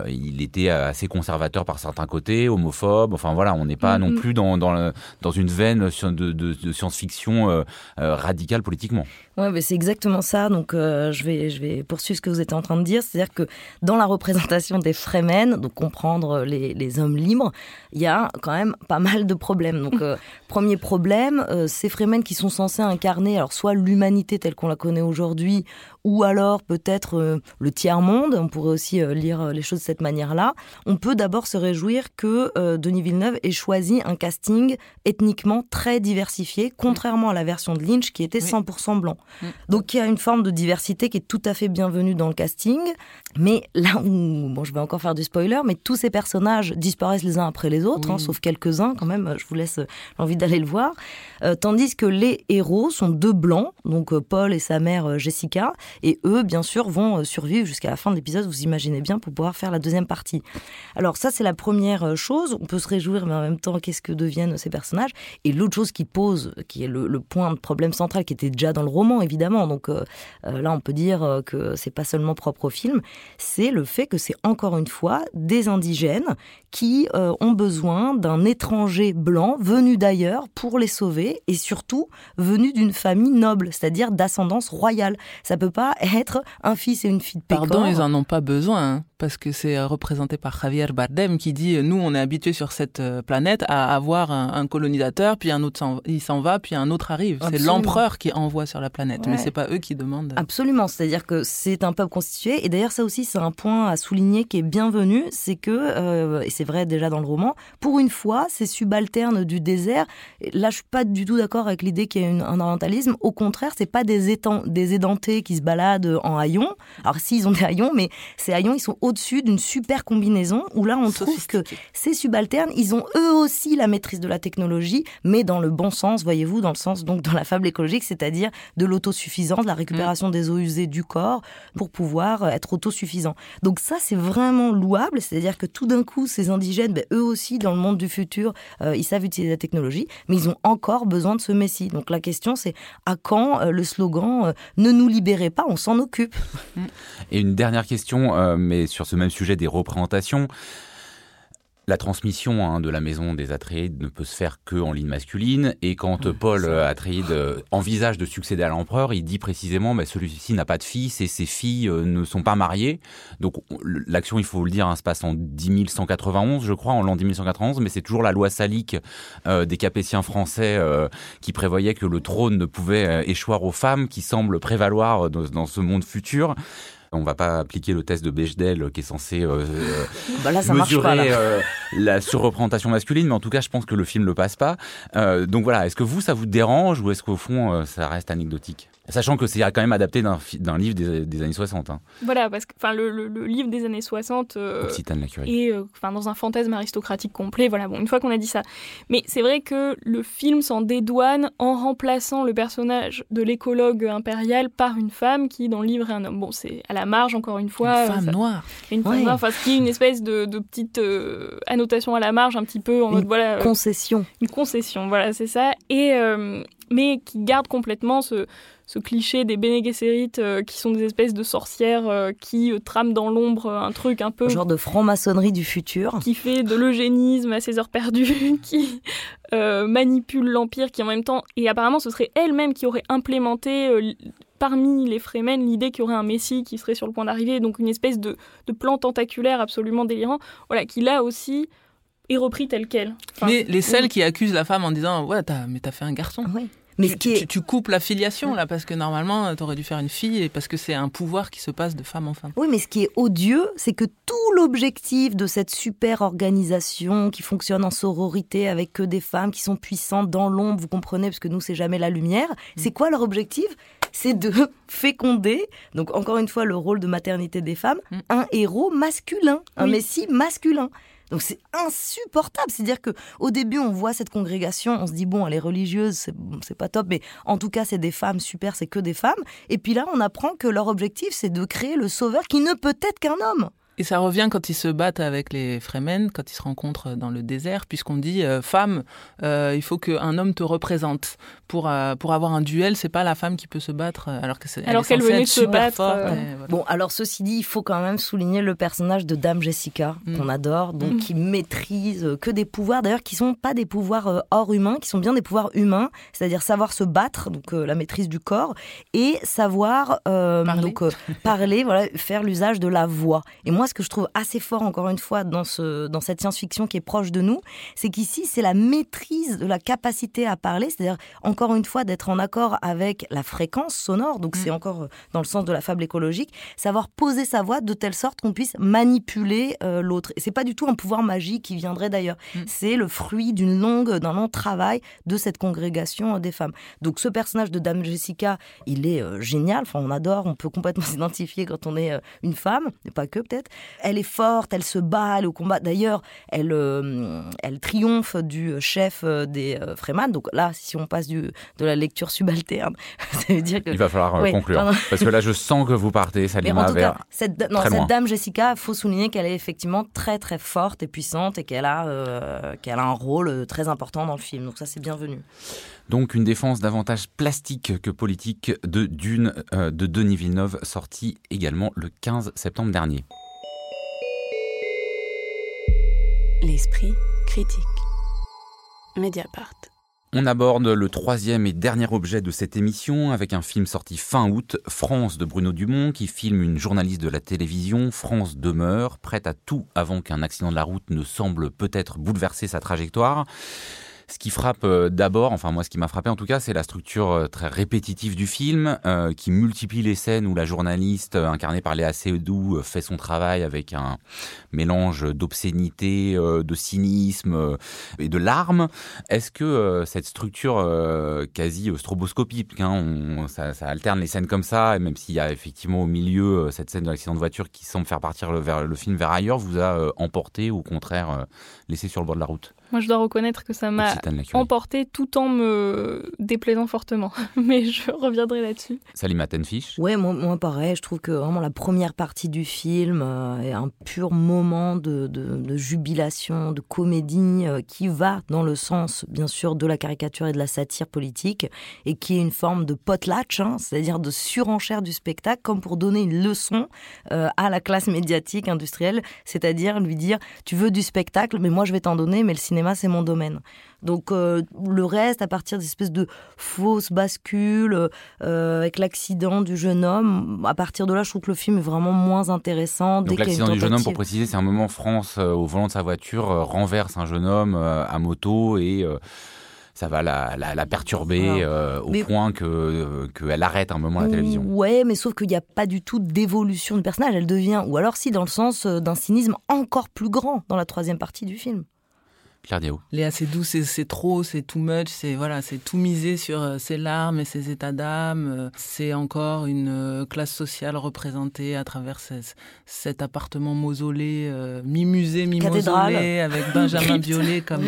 il était assez conservateur par certains côtés, homophobe, enfin voilà, on n'est pas mm, non mm. plus dans, dans, dans, une veine de, de, science-fiction radicale politiquement. Ouais, c'est exactement ça. Donc, je, vais, je vais poursuivre ce que vous êtes en train de dire. C'est-à-dire que dans la représentation des Fremen, donc comprendre les, les, hommes libres, il y a quand même pas mal de problèmes. Donc, [LAUGHS] euh, premier problème, euh, ces Fremen qui sont censés incarner alors soit l'humanité telle qu'on la connaît aujourd'hui, ou alors peut-être euh, le tiers-monde, on pourrait aussi lire les choses de cette manière-là, on peut d'abord se réjouir que Denis Villeneuve ait choisi un casting ethniquement très diversifié, contrairement à la version de Lynch qui était 100% blanc. Mm. Donc il y a une forme de diversité qui est tout à fait bienvenue dans le casting. Mais là où, bon, je vais encore faire du spoiler, mais tous ces personnages disparaissent les uns après les autres, hein, sauf quelques-uns quand même. Je vous laisse l'envie d'aller le voir. Euh, tandis que les héros sont deux blancs, donc euh, Paul et sa mère euh, Jessica, et eux, bien sûr, vont survivre jusqu'à la fin de l'épisode. Vous imaginez bien pour pouvoir faire la deuxième partie. Alors ça, c'est la première chose. On peut se réjouir, mais en même temps, qu'est-ce que deviennent ces personnages? Et l'autre chose qui pose, qui est le, point de problème central, qui était déjà dans le roman, évidemment. Donc là, on peut dire que c'est pas seulement propre au film c'est le fait que c'est encore une fois des indigènes qui euh, ont besoin d'un étranger blanc venu d'ailleurs pour les sauver et surtout venu d'une famille noble, c'est-à-dire d'ascendance royale. Ça peut pas être un fils et une fille de Pécor. Pardon, ils en ont pas besoin. Hein parce que c'est euh, représenté par Javier Bardem qui dit nous on est habitué sur cette euh, planète à avoir un, colonisateur puis un autre il s'en va puis un autre arrive. C'est l'empereur qui envoie sur la planète mais c'est pas eux qui demandent. Absolument. C'est-à-dire que c'est un peuple constitué. Et d'ailleurs ça aussi c'est un point à souligner qui est bienvenu c'est que euh, et c'est vrai déjà dans le roman pour une fois ces subalternes du désert là je suis pas du tout d'accord avec l'idée qu'il y a un orientalisme. Au contraire c'est pas des, des édentés qui se baladent en haillons alors s'ils ont des haillons mais ces haillons ils sont au-dessus d'une super combinaison où là on trouve que ces subalternes, ils ont eux aussi la maîtrise de la technologie, mais dans le bon sens, voyez-vous, dans le sens donc dans la fable écologique, c'est-à-dire de l'autosuffisance, de la récupération des eaux usées du corps pour pouvoir euh, être autosuffisant. Donc ça c'est vraiment louable, c'est-à-dire que tout d'un coup ces indigènes, ben, eux aussi dans le monde du futur, euh, ils savent utiliser la technologie, mais ils ont encore besoin de ce messie. Donc la question c'est à quand euh, le slogan ne nous libérez pas, on s'en occupe. Et une dernière question, mais sur sur ce même sujet des représentations. La transmission hein, de la maison des Atréides ne peut se faire que en ligne masculine. Et quand Paul Atréide euh, envisage de succéder à l'empereur, il dit précisément que celui-ci n'a pas de fils et ses filles euh, ne sont pas mariées. Donc l'action, il faut le dire, hein, se passe en 10191, je crois, en l'an 10191, mais c'est toujours la loi salique euh, des Capétiens français qui prévoyait que le trône ne pouvait échoir aux femmes, qui semble prévaloir dans ce monde futur. On va pas appliquer le test de Bechdel qui est censé euh, bah mesurer euh, la surreprésentation masculine, mais en tout cas, je pense que le film le passe pas. Euh, donc voilà, est-ce que vous, ça vous dérange ou est-ce qu'au fond, ça reste anecdotique? Sachant que c'est quand même adapté d'un livre des, années 60. Hein. Voilà, parce que le, le, livre des années 60 euh, est euh, dans un fantasme aristocratique complet. Voilà, bon, une fois qu'on a dit ça. Mais c'est vrai que le film s'en dédouane en remplaçant le personnage de l'écologue impérial par une femme qui, dans le livre, est un homme. Bon, c'est à la marge, encore une fois. Une femme noire. Une femme noire, enfin, ce qui est une espèce de, petite euh, annotation à la marge, un petit peu en une mode. Voilà, concession. Une concession, voilà, c'est ça. Et. mais qui garde complètement ce, ce cliché des Bene euh, qui sont des espèces de sorcières euh, qui euh, trament dans l'ombre un truc un peu... genre de franc-maçonnerie du futur. Qui fait de l'eugénisme à ses heures perdues, [LAUGHS] qui manipule l'Empire, qui en même temps... Et apparemment, ce serait elle-même qui aurait implémenté parmi les Fremen l'idée qu'il y aurait un messie qui serait sur le point d'arriver, donc une espèce de, de plan tentaculaire absolument délirant, voilà, qui là aussi est repris tel quel. mais les celles qui accusent la femme en disant ouais as, mais t'as fait un garçon. Oui. Mais tu, coupes la filiation là parce que normalement tu aurais dû faire une fille et parce que c'est un pouvoir qui se passe de femme en femme. Oui, mais ce qui est odieux, c'est que tout l'objectif de cette super organisation qui fonctionne en sororité avec que des femmes qui sont puissantes dans l'ombre, vous comprenez, parce que nous c'est jamais la lumière. Mm. C'est quoi leur objectif? C'est de [LAUGHS] féconder, donc encore une fois le rôle de maternité des femmes, mm. un héros masculin, un messie masculin. Donc c'est insupportable. C'est-à-dire que au début, on voit cette congrégation, on se dit bon, elle est religieuse, c'est pas top, mais en tout cas, c'est des femmes super, c'est que des femmes. Et puis là, on apprend que leur objectif, c'est de créer le sauveur qui ne peut être qu'un homme. Et ça revient quand ils se battent avec les Fremen, quand ils se rencontrent dans le désert, puisqu'on dit euh, femme, euh, il faut qu'un homme te représente. Pour, euh, pour avoir un duel, c'est pas la femme qui peut se battre alors que c'est alors qu'elle venait se battre. Bon, alors ceci dit, il faut quand même souligner le personnage de Dame Jessica mm. qu'on adore, donc mm. qui maîtrise que des pouvoirs d'ailleurs qui sont pas des pouvoirs hors humains, qui sont bien des pouvoirs humains, c'est-à-dire savoir se battre, donc la maîtrise du corps et savoir parler. donc parler, [LAUGHS] voilà, faire l'usage de la voix. Et moi ce que je trouve assez fort, encore une fois, dans, ce, dans cette science-fiction qui est proche de nous, c'est qu'ici, c'est la maîtrise de la capacité à parler, c'est-à-dire, encore une fois, d'être en accord avec la fréquence sonore, donc c'est mm. encore euh, dans le sens de la fable écologique, savoir poser sa voix de telle sorte qu'on puisse manipuler euh, l'autre. Et c'est pas du tout un pouvoir magique qui viendrait d'ailleurs, mm. c'est le fruit d'une longue, d'un long travail de cette congrégation des femmes. Donc ce personnage de Dame Jessica, il est euh, génial, enfin on adore, on peut complètement [LAUGHS] s'identifier quand on est une femme, mais pas que peut-être. Elle est forte, elle se bat, elle est au combat. D'ailleurs, elle, euh, elle triomphe du chef euh, des euh, Freeman. Donc là, si on passe du, de la lecture subalterne, [LAUGHS] ça veut dire que... Il va falloir conclure. Parce que là, je sens que vous partez, Salima, en vers... cette, non, cette dame Jessica, il faut souligner qu'elle est effectivement très très forte et puissante et qu'elle a, qu'elle a un rôle très important dans le film. Donc ça, c'est bienvenu. Donc une défense davantage plastique que politique de Dune de Denis Villeneuve, sorti également le 15 septembre dernier. L'esprit critique. Mediapart. On aborde le troisième et dernier objet de cette émission avec un film sorti fin août, France de Bruno Dumont, qui filme une journaliste de la télévision. France demeure, prête à tout avant qu'un accident de la route ne semble peut-être bouleverser sa trajectoire. Ce qui frappe euh, d'abord, enfin moi ce qui m'a frappé en tout cas, c'est la structure euh, très répétitive du film, euh, qui multiplie les scènes où la journaliste incarnée par Léa Seydoux fait son travail avec un mélange d'obscénité, de cynisme et de larmes. Est-ce que cette structure quasi stroboscopique, hein, ça, alterne les scènes comme ça, et même s'il y a effectivement au milieu cette scène de l'accident de voiture qui semble faire partir le film vers ailleurs, vous a emporté ou au contraire laissé sur le bord de la route? Moi, je dois reconnaître que ça m'a emporté tout en me déplaisant fortement. [LAUGHS] Mais je reviendrai là-dessus. Salima Tenfish Ouais, moi, moi, pareil. Je trouve que vraiment la première partie du film euh, est un pur moment de, de, jubilation, de comédie euh, qui va dans le sens, bien sûr, de la caricature et de la satire politique et qui est une forme de potlatch, hein, c'est-à-dire de surenchère du spectacle, comme pour donner une leçon euh, à la classe médiatique industrielle, c'est-à-dire lui dire tu veux du spectacle, mais moi je vais t'en donner, mais le cinéma c'est mon domaine. Donc euh, le reste, à partir d'espèces de fausses bascules, euh, avec l'accident du jeune homme, à partir de là, je trouve que le film est vraiment moins intéressant. Donc l'accident du jeune homme, pour préciser, c'est un moment France, euh, au volant de sa voiture, renverse un jeune homme à moto et ça va la, perturber au point que qu'elle arrête un moment la télévision. Ouais, mais sauf qu'il n'y a pas du tout d'évolution du personnage. Elle devient, ou alors si, dans le sens d'un cynisme encore plus grand dans la troisième partie du film. Claire Diao. Léa, c'est doux, c'est trop, c'est too much, c'est voilà, c'est tout misé sur euh, ses larmes et ses états d'âme. Euh, c'est encore une euh, classe sociale représentée à travers cet appartement mausolée, mi-musée, mi-mausolée, avec Benjamin [LAUGHS] Biolay comme,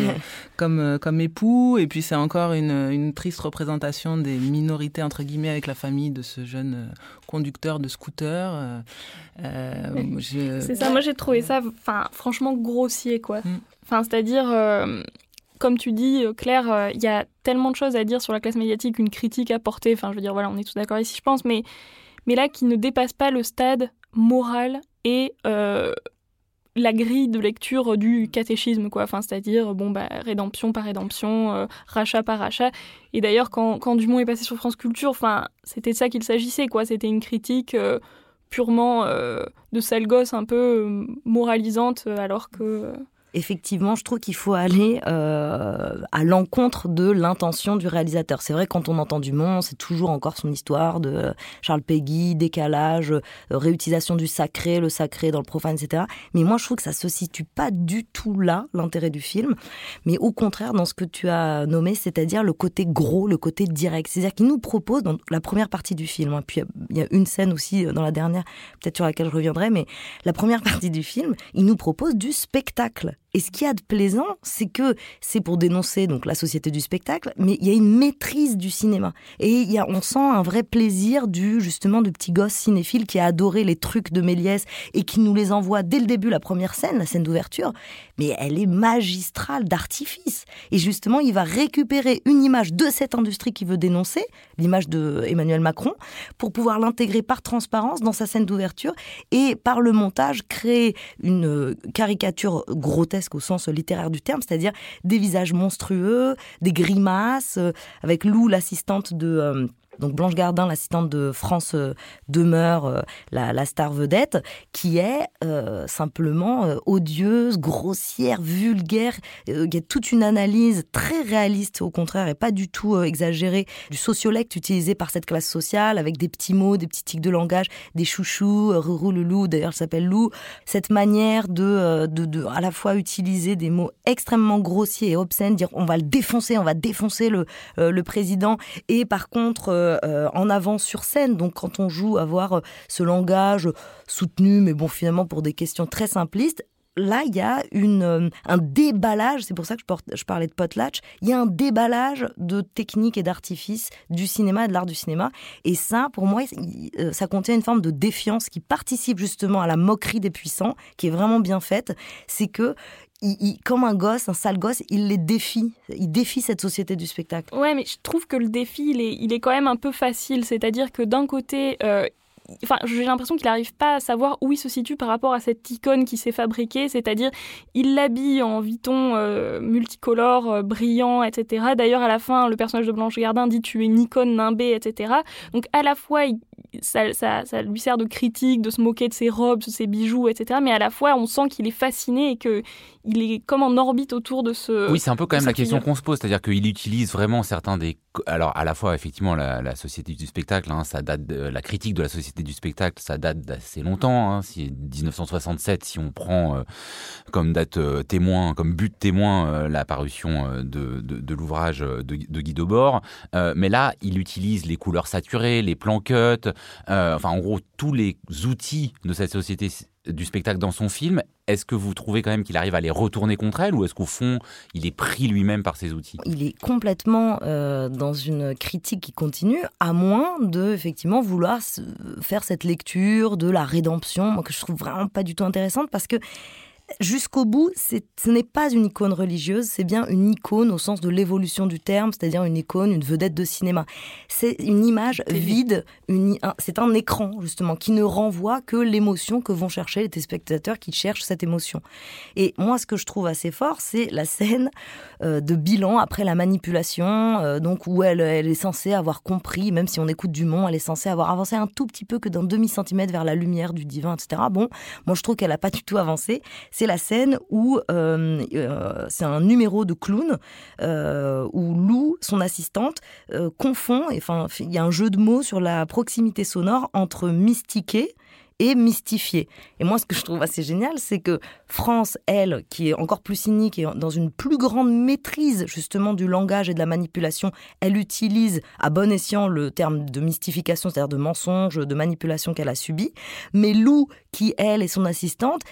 comme, comme époux. Et puis c'est encore une, une, triste représentation des minorités, entre guillemets, avec la famille de ce jeune conducteur de scooter. [LAUGHS] c'est ça, moi j'ai trouvé ça franchement grossier, quoi. Mm. Enfin, c'est-à-dire, euh, comme tu dis, euh, Claire, euh, il y a tellement de choses à dire sur la classe médiatique, une critique à porter. Enfin, je veux dire, voilà, on est tous d'accord ici, je pense, mais, mais là, qui ne dépasse pas le stade moral et la grille de lecture du catéchisme, quoi. Enfin, c'est-à-dire, bon, bah, rédemption par rédemption, rachat par rachat. Et d'ailleurs, quand, quand, Dumont est passé sur France Culture, enfin, c'était de ça qu'il s'agissait, quoi. C'était une critique purement de sale gosse, un peu moralisante, alors que effectivement, je trouve qu'il faut aller euh, à l'encontre de l'intention du réalisateur. C'est vrai, quand on entend Dumont, c'est toujours encore son histoire de Charles Péguy, décalage, euh, réutilisation du sacré, le sacré dans le profane, etc. Mais moi, je trouve que ça se situe pas du tout là, l'intérêt du film, mais au contraire dans ce que tu as nommé, c'est-à-dire le côté gros, le côté direct. C'est-à-dire qu'il nous propose, dans la première partie du film, hein, puis il y a une scène aussi euh, dans la dernière, peut-être sur laquelle je reviendrai, mais la première partie du film, il nous propose du spectacle. Et ce qu'il y a de plaisant, c'est que c'est pour dénoncer donc la société du spectacle, mais il y a une maîtrise du cinéma. Et il y a, on sent un vrai plaisir du justement de petit gosse cinéphile qui a adoré les trucs de Méliès et qui nous les envoie dès le début, la première scène, la scène d'ouverture. Mais elle est magistrale d'artifice. Et justement, il va récupérer une image de cette industrie qu'il veut dénoncer, l'image de Emmanuel Macron, pour pouvoir l'intégrer par transparence dans sa scène d'ouverture et par le montage créer une caricature grotesque au sens littéraire du terme, c'est-à-dire des visages monstrueux, des grimaces, euh, avec Lou, l'assistante de... Donc Blanche Gardin, l'assistante de France euh, demeure euh, la, star vedette, qui est euh, simplement odieuse, grossière, vulgaire. Il a toute une analyse très réaliste, au contraire, et pas du tout exagérée, du sociolecte utilisé par cette classe sociale, avec des petits mots, des petits tics de langage, des chouchous, Rourou le loup, d'ailleurs elle s'appelle Lou. Cette manière de, de, de, à la fois utiliser des mots extrêmement grossiers et obscènes, dire on va le défoncer, on va défoncer le, le président, et par contre en avant sur scène. Donc quand on joue, avoir euh, ce langage soutenu, mais bon finalement pour des questions très simplistes, là, il y a une, euh, un déballage, c'est pour ça que je, je, parlais de potlatch, il y a un déballage de techniques et d'artifices du cinéma et de l'art du cinéma. Et ça, pour moi, ça contient une forme de défiance qui participe justement à la moquerie des puissants, qui est vraiment bien faite. C'est que comme un gosse, un sale gosse, il les défie. Il défie cette société du spectacle. Ouais, mais je trouve que le défi, il est, il est quand même un peu facile. C'est-à-dire que d'un côté, euh, j'ai l'impression qu'il n'arrive pas à savoir où il se situe par rapport à cette icône qui s'est fabriquée, c'est-à-dire il l'habille en viton euh, multicolore, euh, brillant, etc. D'ailleurs, à la fin, le personnage de Blanche Gardin dit tu es une icône nimbée, etc. Donc à la fois, il, ça, ça, lui sert de critique, de se moquer de ses robes, de ses bijoux, etc. Mais à la fois, on sent qu'il est fasciné et que il est comme en orbite autour de ce. Oui, c'est un peu quand même la question qu'on se pose, c'est-à-dire qu'il utilise vraiment certains des. Alors, à la fois, effectivement, la, société du spectacle, hein, ça date de... la critique de la société du spectacle, ça date d'assez longtemps. Hein, si 1967, si on prend euh, comme date euh, témoin, comme but témoin, euh, la parution de, de, l'ouvrage de, de, Guy Debord. mais là, il utilise les couleurs saturées, les plans cut, enfin, en gros, tous les outils de cette société du spectacle dans son film, est-ce que vous trouvez quand même qu'il arrive à les retourner contre elle ou est-ce qu'au fond, il est pris lui-même par ses outils? Il est complètement euh, dans une critique qui continue, à moins de effectivement vouloir faire cette lecture de la rédemption, que je trouve vraiment pas du tout intéressante parce que jusqu'au bout, ce n'est pas une icône religieuse, c'est bien une icône au sens de l'évolution du terme, c'est-à-dire une icône, une vedette de cinéma. C'est une image vide, c'est un écran justement qui ne renvoie que l'émotion que vont chercher les téléspectateurs qui cherchent cette émotion. Et moi, ce que je trouve assez fort, c'est la scène euh, de bilan après la manipulation, euh, donc où elle, elle est censée avoir compris, même si on écoute Dumont, elle est censée avoir avancé un tout petit peu que d'un demi centimètre vers la lumière du divin, etc. Bon, moi je trouve qu'elle n'a pas du tout avancé c'est la scène où euh, euh, c'est un numéro de clown euh, où Lou, son assistante, confond, enfin il y a un jeu de mots sur la proximité sonore entre mystiquer et mystifié. Et moi, ce que je trouve assez génial, c'est que France, elle, qui est encore plus cynique et dans une plus grande maîtrise justement du langage et de la manipulation, elle utilise à bon escient le terme de mystification, c'est-à-dire de mensonge, de manipulation qu'elle a subi. Mais Lou, qui elle est son assistante,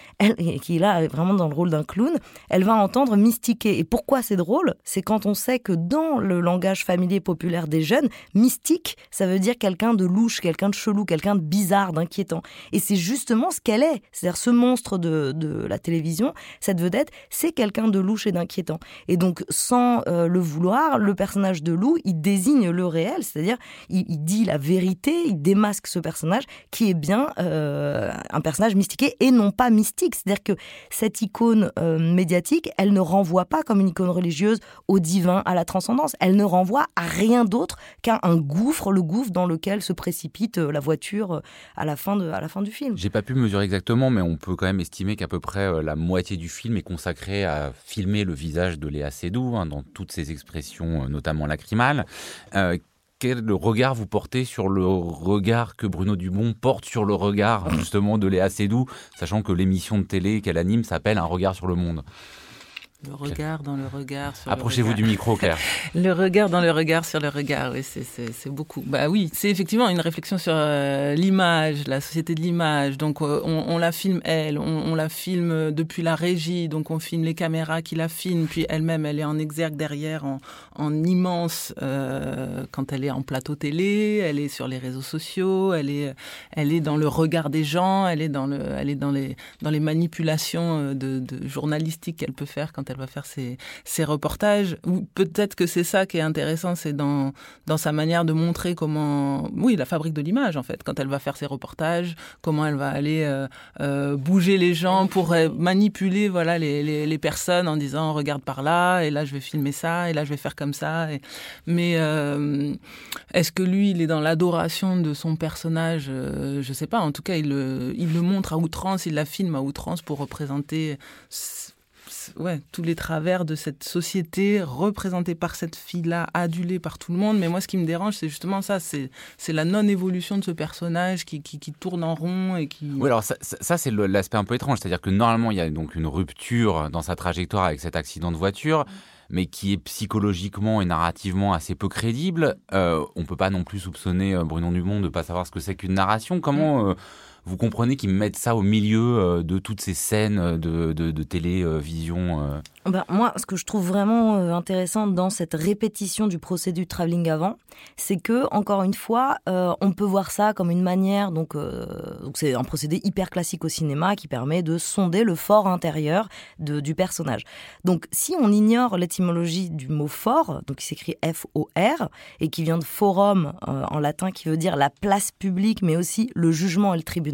qui est là vraiment dans le rôle d'un clown, elle va entendre mystiquer. Et pourquoi c'est drôle? C'est quand on sait que dans le langage familier populaire des jeunes, mystique, ça veut dire quelqu'un de louche, quelqu'un de chelou, quelqu'un de bizarre, d'inquiétant. Et c'est justement ce qu'elle est. C'est-à-dire ce monstre de, la télévision, cette vedette, c'est quelqu'un de louche et d'inquiétant. Et donc, sans euh, le vouloir, le personnage de Lou, il désigne le réel, c'est-à-dire il, dit la vérité, il démasque ce personnage qui est bien euh, un personnage mystiqué et non pas mystique. C'est-à-dire que cette icône euh, médiatique, elle ne renvoie pas comme une icône religieuse au divin, à la transcendance. Elle ne renvoie à rien d'autre qu'à un gouffre, le gouffre dans lequel se précipite la voiture à la fin de, à la fin du film. J'ai pas pu mesurer exactement, mais on peut quand même estimer qu'à peu près la moitié du film est consacrée à filmer le visage de Léa Seydoux hein, dans toutes ses expressions, notamment lacrymales quel regard vous portez sur le regard que Bruno Dumont porte sur le regard justement de Léa Seydoux, sachant que l'émission de télé qu'elle anime s'appelle Un regard sur le monde? Le regard dans le regard. Approchez-vous du micro, Claire. [LAUGHS] le regard dans le regard sur le regard, oui, c'est beaucoup. Bah oui, c'est effectivement une réflexion sur euh, l'image, la société de l'image. Donc euh, on, la filme elle, on, la filme depuis la régie, donc on filme les caméras qui la filment, puis elle-même, elle est en exergue derrière, en, immense euh, quand elle est en plateau télé, elle est sur les réseaux sociaux, elle est, elle est dans le regard des gens, elle est dans le, elle est dans les, dans les manipulations de, de journalistiques qu'elle peut faire quand elle elle va faire ses, reportages. Ou peut-être que c'est ça qui est intéressant, c'est dans, dans sa manière de montrer comment, oui, la fabrique de l'image en fait, quand elle va faire ses reportages, comment elle va aller euh, euh, bouger les gens pour euh, manipuler voilà les, les, personnes en disant regarde par là et là je vais filmer ça et là je vais faire comme ça. Mais est-ce que lui il est dans l'adoration de son personnage? Je sais pas. En tout cas il il le montre à outrance, il la filme à outrance pour représenter ouais, tous les travers de cette société représentée par cette fille-là, adulée par tout le monde. Mais moi, ce qui me dérange, c'est justement ça, c'est la non-évolution de ce personnage qui, qui, tourne en rond et qui... Oui, alors ça, ça c'est l'aspect un peu étrange. C'est-à-dire que normalement, il y a donc une rupture dans sa trajectoire avec cet accident de voiture mais qui est psychologiquement et narrativement assez peu crédible. Euh, on peut pas non plus soupçonner euh, Bruno Dumont de ne pas savoir ce que c'est qu'une narration. Comment... Euh, vous comprenez qu'ils mettent ça au milieu euh, de toutes ces scènes de, de, télévision euh bah, Moi, ce que je trouve vraiment euh, intéressant dans cette répétition du procédé du travelling avant, c'est que, encore une fois, on peut voir ça comme une manière, donc c'est un procédé hyper classique au cinéma qui permet de sonder le fort intérieur du personnage. Donc, si on ignore l'étymologie du mot fort, donc qui s'écrit F-O-R, et qui vient de forum en latin, qui veut dire la place publique, mais aussi le jugement et le tribunal,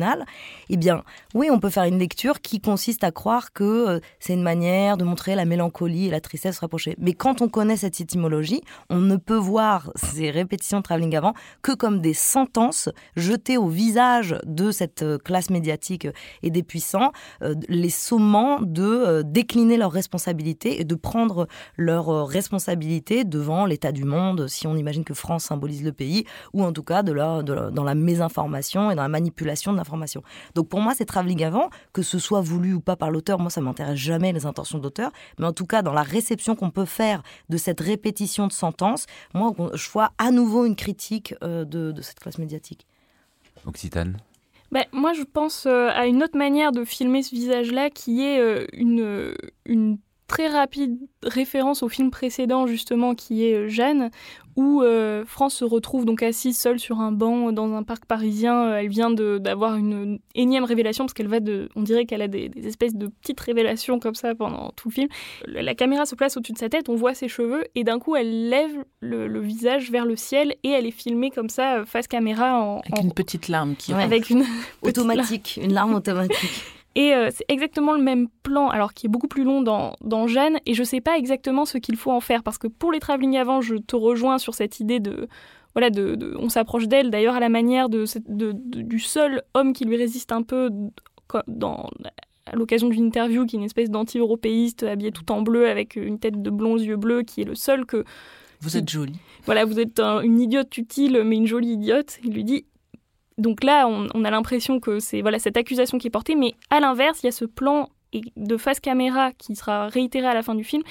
eh bien, oui, on peut faire une lecture qui consiste à croire que euh, c'est une manière de montrer la mélancolie et la tristesse rapprochée. Mais quand on connaît cette étymologie, on ne peut voir ces répétitions de travelling avant que comme des sentences jetées au visage de cette euh, classe médiatique et des puissants, euh, les sommant de décliner leurs responsabilités et de prendre leurs responsabilités devant l'état du monde, si on imagine que France symbolise le pays, ou en tout cas de dans la mésinformation et dans la manipulation de donc pour moi, c'est travelling avant, que ce soit voulu ou pas par l'auteur, moi ça m'intéresse jamais les intentions d'auteur, mais en tout cas dans la réception qu'on peut faire de cette répétition de sentences, moi je vois à nouveau une critique euh, de, cette classe médiatique. Occitane ben, moi, je pense euh, à une autre manière de filmer ce visage-là qui est euh, une, une très rapide référence au film précédent justement qui est euh, Jeanne où euh, France se retrouve donc assise seule sur un banc dans un parc parisien. Euh, elle vient d'avoir une énième révélation parce qu'elle va de, on dirait qu'elle a des, espèces de petites révélations comme ça pendant tout le film. La, caméra se place au-dessus de sa tête, on voit ses cheveux et d'un coup elle lève le, visage vers le ciel et elle est filmée comme ça face caméra en, avec une petite larme qui avec une automatique, une larme automatique. [LAUGHS] Et euh, c'est exactement le même plan, alors qui est beaucoup plus long dans, dans Jeanne, et je ne sais pas exactement ce qu'il faut en faire, parce que pour les travelling avant, je te rejoins sur cette idée de... Voilà, de, on s'approche d'elle, d'ailleurs à la manière de, du seul homme qui lui résiste un peu dans, à l'occasion d'une interview, qui est une espèce d'anti-européiste, habillé tout en bleu, avec une tête de blond aux yeux bleus, qui est le seul que... Vous êtes jolie. Voilà, vous êtes une idiote utile, mais une jolie idiote. Il lui dit donc là, on, a l'impression que c'est voilà cette accusation qui est portée, mais à l'inverse, il y a ce plan de face caméra qui sera réitéré à la fin du film,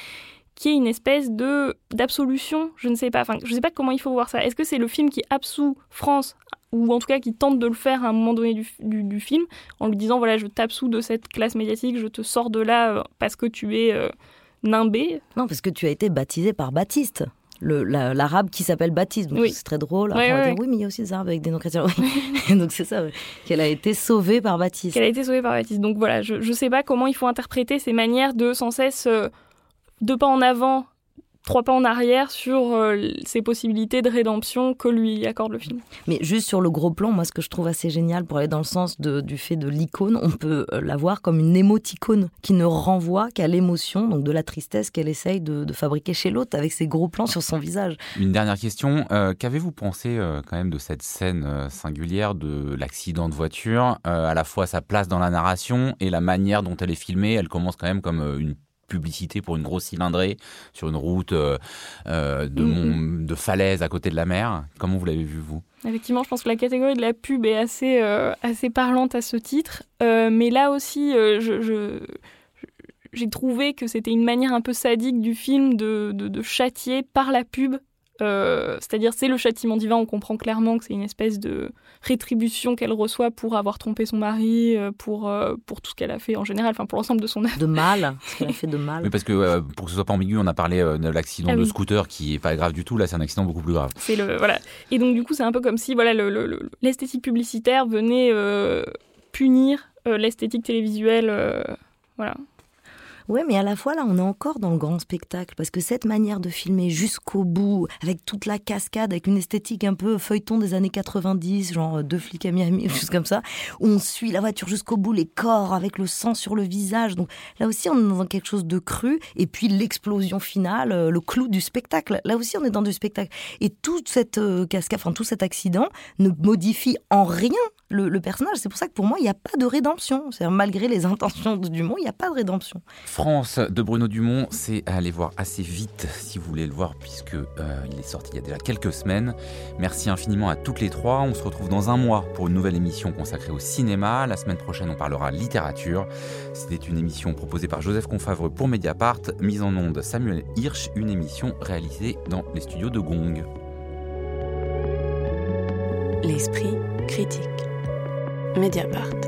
qui est une espèce de d'absolution. Je ne sais pas. Enfin, je ne sais pas comment il faut voir ça. Est-ce que c'est le film qui absout France ou en tout cas qui tente de le faire à un moment donné du, film, en lui disant voilà, je t'absous de cette classe médiatique, je te sors de là euh, parce que tu es euh, nimbé? Non, parce que tu as été baptisé par Baptiste l'arabe qui s'appelle Baptiste. Donc c'est très drôle. oui, oui, mais il y a aussi des arabes avec des noms chrétiens. [LAUGHS] donc c'est ça, qu'elle a été sauvée par Baptiste. Qu'elle a été sauvée par Baptiste. Donc voilà, je ne sais pas comment il faut interpréter ces manières de sans cesse, euh, deux pas en avant, trois pas en arrière sur euh, ces possibilités de rédemption que lui accorde le film. Mais juste sur le gros plan, moi ce que je trouve assez génial pour aller dans le sens du fait de l'icône, on peut euh, la voir comme une émoticône qui ne renvoie qu'à l'émotion, donc de la tristesse qu'elle essaye de, fabriquer chez l'autre avec ses gros plans sur son visage. Une dernière question, euh, qu'avez-vous pensé quand même de cette scène singulière de l'accident de voiture, à la fois sa place dans la narration et la manière dont elle est filmée, elle commence quand même comme une publicité pour une grosse cylindrée sur une route euh, euh, de, mm, mm. de falaise à côté de la mer. Comment vous l'avez vu, vous? Effectivement, je pense que la catégorie de la pub est assez, euh, assez parlante à ce titre. mais là aussi, je, j'ai trouvé que c'était une manière un peu sadique du film de, de, de châtier par la pub euh, c'est-à-dire, c'est le châtiment divin. On comprend clairement que c'est une espèce de rétribution qu'elle reçoit pour avoir trompé son mari, euh, pour, euh, pour tout ce qu'elle a fait en général, enfin pour l'ensemble de son œuvre. De mal, [LAUGHS] ce qu'elle a fait de mal. Oui, parce que pour que ce soit pas ambigu, on a parlé de l'accident ah de scooter qui est pas grave du tout. Là, c'est un accident beaucoup plus grave. C'est le voilà. Et donc du coup, c'est un peu comme si voilà l'esthétique publicitaire venait punir l'esthétique télévisuelle. voilà. Ouais, mais à la fois, là, on est encore dans le grand spectacle, parce que cette manière de filmer jusqu'au bout, avec toute la cascade, avec une esthétique un peu feuilleton des années 90, genre deux flics à Miami, [LAUGHS] juste comme ça, où on suit la voiture jusqu'au bout, les corps, avec le sang sur le visage. Donc là aussi, on est dans quelque chose de cru, et puis l'explosion finale, euh, le clou du spectacle. Là aussi, on est dans du spectacle. Et toute cette euh, cascade, enfin, tout cet accident ne modifie en rien le, personnage. C'est pour ça que pour moi, il n'y a pas de rédemption. C'est malgré les [LAUGHS] intentions de Dumont, il n'y a pas de rédemption. France de Bruno Dumont, c'est à aller voir assez vite si vous voulez le voir, puisque euh, il est sorti il y a déjà quelques semaines. Merci infiniment à toutes les trois. On se retrouve dans un mois pour une nouvelle émission consacrée au cinéma. La semaine prochaine, on parlera littérature. C'était une émission proposée par Joseph Confavreux pour Mediapart, mise en onde Samuel Hirsch, une émission réalisée dans les studios de Gong. L'esprit critique. Mediapart.